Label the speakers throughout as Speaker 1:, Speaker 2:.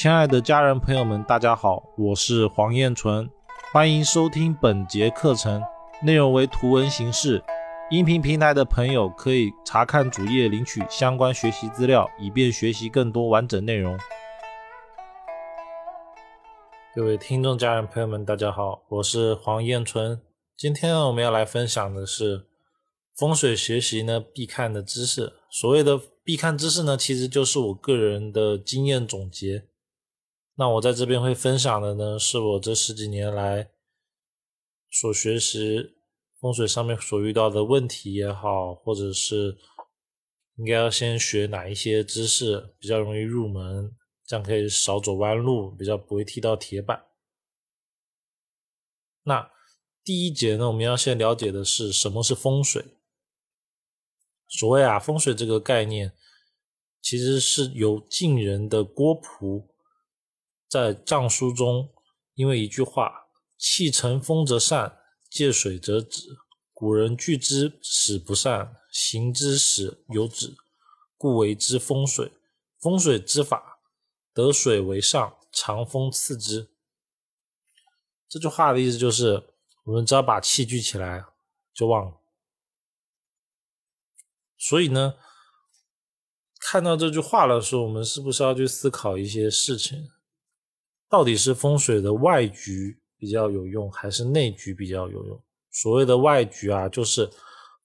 Speaker 1: 亲爱的家人朋友们，大家好，我是黄彦纯，欢迎收听本节课程，内容为图文形式。音频平台的朋友可以查看主页领取相关学习资料，以便学习更多完整内容。各位听众、家人朋友们，大家好，我是黄彦纯。今天，我们要来分享的是风水学习呢必看的知识。所谓的必看知识呢，其实就是我个人的经验总结。那我在这边会分享的呢，是我这十几年来所学习风水上面所遇到的问题也好，或者是应该要先学哪一些知识比较容易入门，这样可以少走弯路，比较不会踢到铁板。那第一节呢，我们要先了解的是什么是风水。所谓啊，风水这个概念，其实是由晋人的郭璞。在藏书中，因为一句话“气成风则散，借水则止”，古人聚之使不散，行之使有止，故为之风水。风水之法，得水为上，藏风次之。这句话的意思就是，我们只要把气聚起来，就旺。所以呢，看到这句话的时候，我们是不是要去思考一些事情？到底是风水的外局比较有用，还是内局比较有用？所谓的外局啊，就是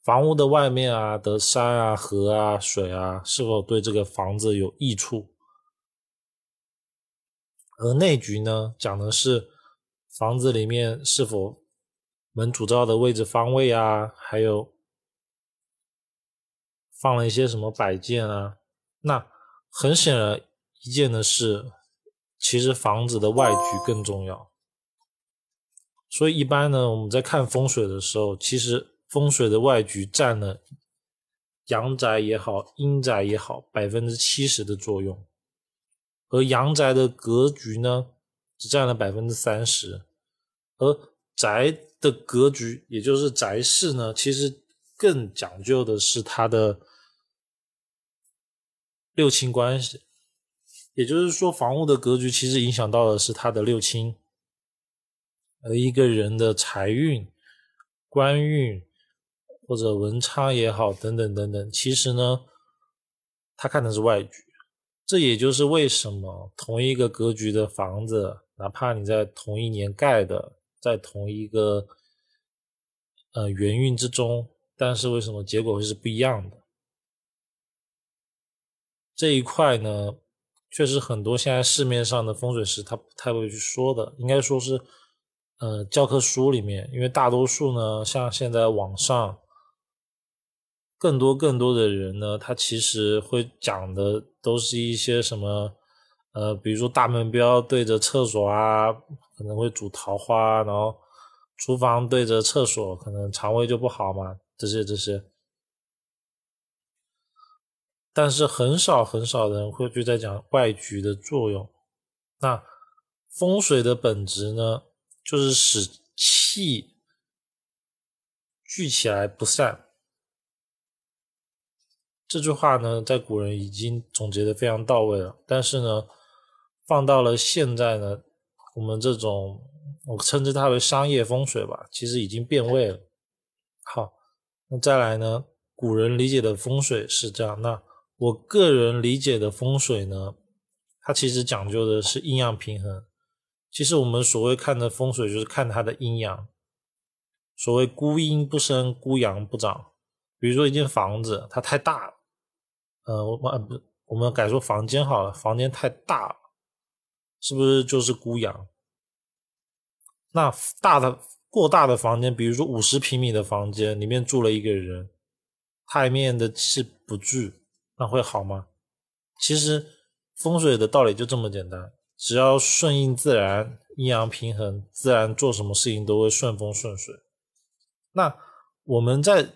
Speaker 1: 房屋的外面啊的山啊、河啊、水啊，是否对这个房子有益处？而内局呢，讲的是房子里面是否门主灶的位置方位啊，还有放了一些什么摆件啊。那很显而易见的是。其实房子的外局更重要，所以一般呢，我们在看风水的时候，其实风水的外局占了阳宅也好，阴宅也好，百分之七十的作用，而阳宅的格局呢，只占了百分之三十，而宅的格局，也就是宅室呢，其实更讲究的是它的六亲关系。也就是说，房屋的格局其实影响到的是他的六亲，而一个人的财运、官运或者文昌也好，等等等等，其实呢，他看的是外局。这也就是为什么同一个格局的房子，哪怕你在同一年盖的，在同一个呃元运之中，但是为什么结果会是不一样的？这一块呢？确实很多现在市面上的风水师他不太会去说的，应该说是，呃，教科书里面，因为大多数呢，像现在网上，更多更多的人呢，他其实会讲的都是一些什么，呃，比如说大门标对着厕所啊，可能会主桃花，然后厨房对着厕所，可能肠胃就不好嘛，这些这些。但是很少很少的人会去在讲外局的作用。那风水的本质呢，就是使气聚起来不散。这句话呢，在古人已经总结的非常到位了。但是呢，放到了现在呢，我们这种我称之它为商业风水吧，其实已经变味了。好，那再来呢，古人理解的风水是这样。那我个人理解的风水呢，它其实讲究的是阴阳平衡。其实我们所谓看的风水，就是看它的阴阳。所谓孤阴不生，孤阳不长。比如说一间房子，它太大了，呃，我们不，我们改说房间好了，房间太大了，是不是就是孤阳？那大的过大的房间，比如说五十平米的房间，里面住了一个人，里面的气不聚。那会好吗？其实风水的道理就这么简单，只要顺应自然，阴阳平衡，自然做什么事情都会顺风顺水。那我们在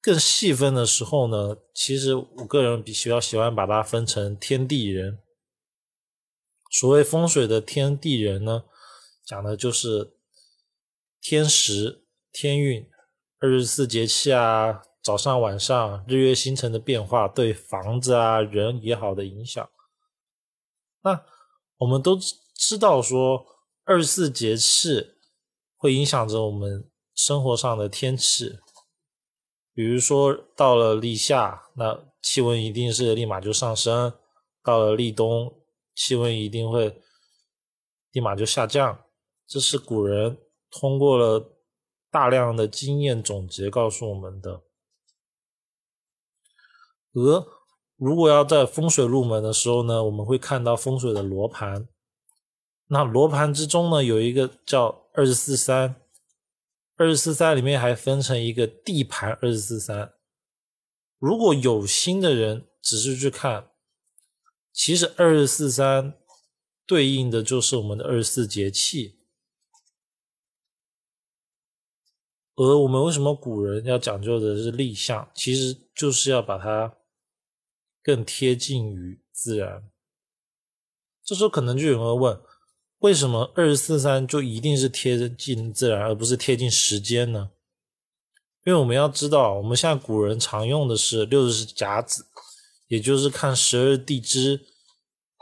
Speaker 1: 更细分的时候呢，其实我个人比较喜欢把它分成天地人。所谓风水的天地人呢，讲的就是天时、天运、二十四节气啊。早上、晚上、日月星辰的变化对房子啊、人也好的影响。那我们都知道说二十四节气会影响着我们生活上的天气，比如说到了立夏，那气温一定是立马就上升；到了立冬，气温一定会立马就下降。这是古人通过了大量的经验总结告诉我们的。而如果要在风水入门的时候呢，我们会看到风水的罗盘。那罗盘之中呢，有一个叫二十四三，二十四三里面还分成一个地盘二十四三。如果有心的人只是去看，其实二十四三对应的就是我们的二十四节气。而我们为什么古人要讲究的是立象，其实就是要把它更贴近于自然。这时候可能就有人会问：为什么二十四三就一定是贴近自然，而不是贴近时间呢？因为我们要知道，我们现在古人常用的是六十甲子，也就是看十二地支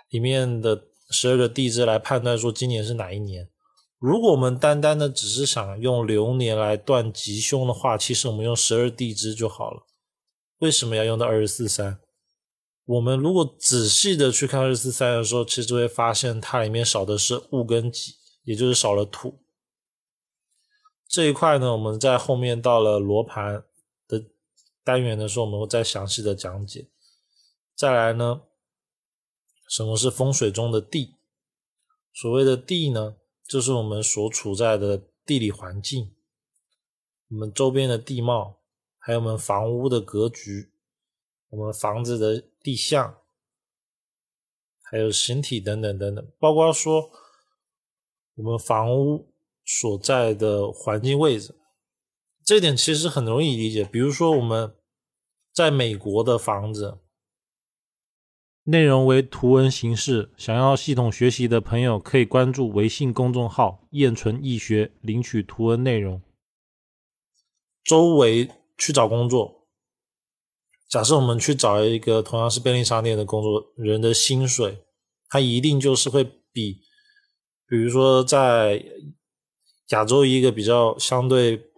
Speaker 1: 里面的十二个地支来判断说今年是哪一年。如果我们单单的只是想用流年来断吉凶的话，其实我们用十二地支就好了。为什么要用到二十四三？我们如果仔细的去看二十四三的时候，其实会发现它里面少的是物跟己，也就是少了土。这一块呢，我们在后面到了罗盘的单元的时候，我们会再详细的讲解。再来呢，什么是风水中的地？所谓的地呢？就是我们所处在的地理环境，我们周边的地貌，还有我们房屋的格局，我们房子的地向，还有形体等等等等，包括说我们房屋所在的环境位置，这点其实很容易理解。比如说我们在美国的房子。
Speaker 2: 内容为图文形式，想要系统学习的朋友可以关注微信公众号“燕纯易学”，领取图文内容。
Speaker 1: 周围去找工作，假设我们去找一个同样是便利商店的工作，人的薪水，他一定就是会比，比如说在亚洲一个比较相对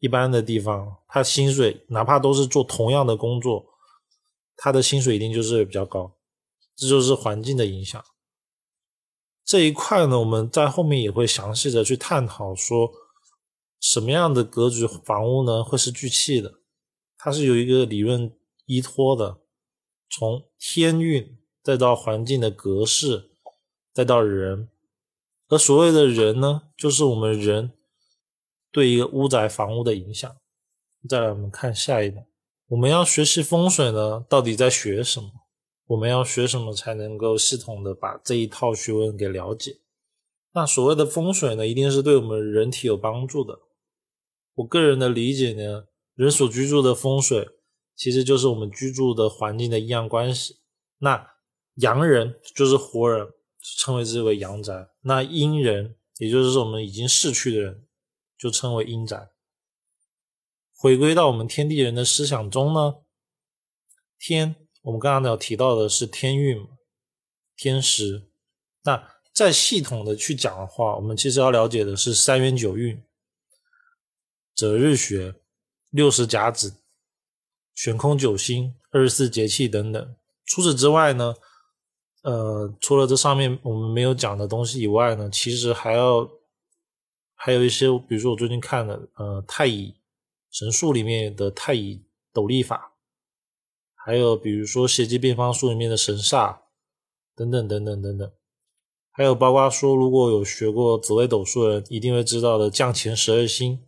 Speaker 1: 一般的地方，他薪水哪怕都是做同样的工作，他的薪水一定就是比较高。这就是环境的影响。这一块呢，我们在后面也会详细的去探讨，说什么样的格局房屋呢会是聚气的？它是有一个理论依托的，从天运再到环境的格式，再到人。而所谓的人呢，就是我们人对一个屋宅房屋的影响。再来，我们看下一个，我们要学习风水呢，到底在学什么？我们要学什么才能够系统的把这一套学问给了解？那所谓的风水呢，一定是对我们人体有帮助的。我个人的理解呢，人所居住的风水，其实就是我们居住的环境的阴阳关系。那阳人就是活人，称为之为阳宅；那阴人，也就是我们已经逝去的人，就称为阴宅。回归到我们天地人的思想中呢，天。我们刚刚有提到的是天运，天时。那再系统的去讲的话，我们其实要了解的是三元九运、择日学、六十甲子、悬空九星、二十四节气等等。除此之外呢，呃，除了这上面我们没有讲的东西以外呢，其实还要还有一些，比如说我最近看的，呃，太乙神术里面的太乙斗笠法。还有比如说邪气变方术里面的神煞等等等等等等，还有包括说如果有学过紫微斗数的人一定会知道的降前十二星，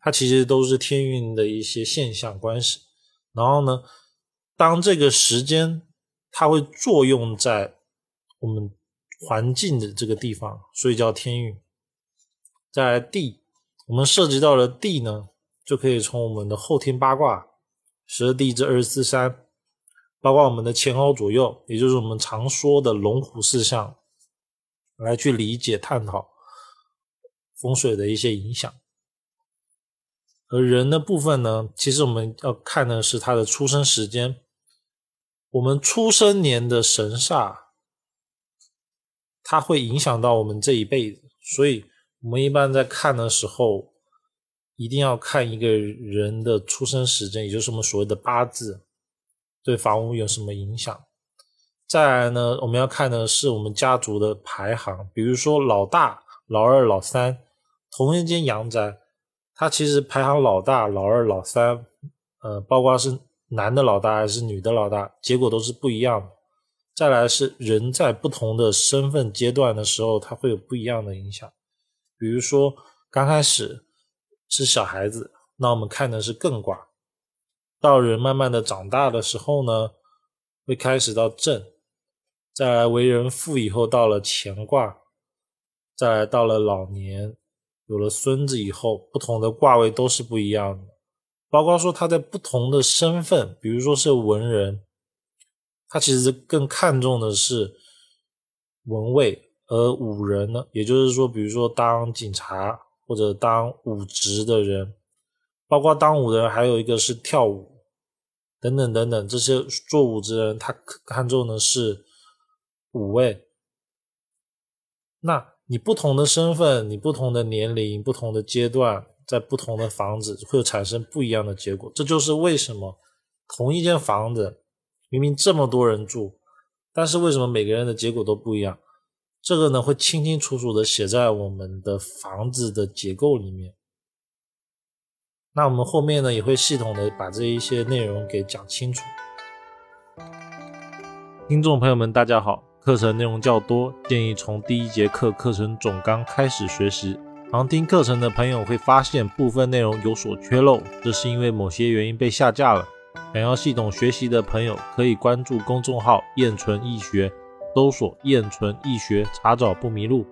Speaker 1: 它其实都是天运的一些现象关系。然后呢，当这个时间它会作用在我们环境的这个地方，所以叫天运。在地，我们涉及到了地呢，就可以从我们的后天八卦。十二地支二十四山，包括我们的前后左右，也就是我们常说的龙虎四象，来去理解探讨风水的一些影响。而人的部分呢，其实我们要看的是他的出生时间，我们出生年的神煞它会影响到我们这一辈子。所以，我们一般在看的时候，一定要看一个人的出生时间，也就是我们所谓的八字，对房屋有什么影响。再来呢，我们要看的是我们家族的排行，比如说老大、老二、老三，同一间阳宅，它其实排行老大、老二、老三，呃，包括是男的老大还是女的老大，结果都是不一样的。再来是人在不同的身份阶段的时候，它会有不一样的影响。比如说刚开始是小孩子，那我们看的是艮卦；到人慢慢的长大的时候呢，会开始到震。再来为人父以后，到了乾卦，再来到了老年，有了孙子以后，不同的卦位都是不一样的。包括说他在不同的身份，比如说是文人，他其实更看重的是文位；而武人呢，也就是说，比如说当警察或者当武职的人，包括当武的人，还有一个是跳舞等等等等，这些做武之人，他看重的是。五位，那你不同的身份，你不同的年龄，不同的阶段，在不同的房子会产生不一样的结果。这就是为什么同一间房子明明这么多人住，但是为什么每个人的结果都不一样？这个呢会清清楚楚的写在我们的房子的结构里面。那我们后面呢也会系统的把这一些内容给讲清楚。
Speaker 2: 听众朋友们，大家好。课程内容较多，建议从第一节课课程总纲开始学习。旁听课程的朋友会发现部分内容有所缺漏，这是因为某些原因被下架了。想要系统学习的朋友可以关注公众号“燕纯易学”，搜索“燕纯易学”，查找不迷路。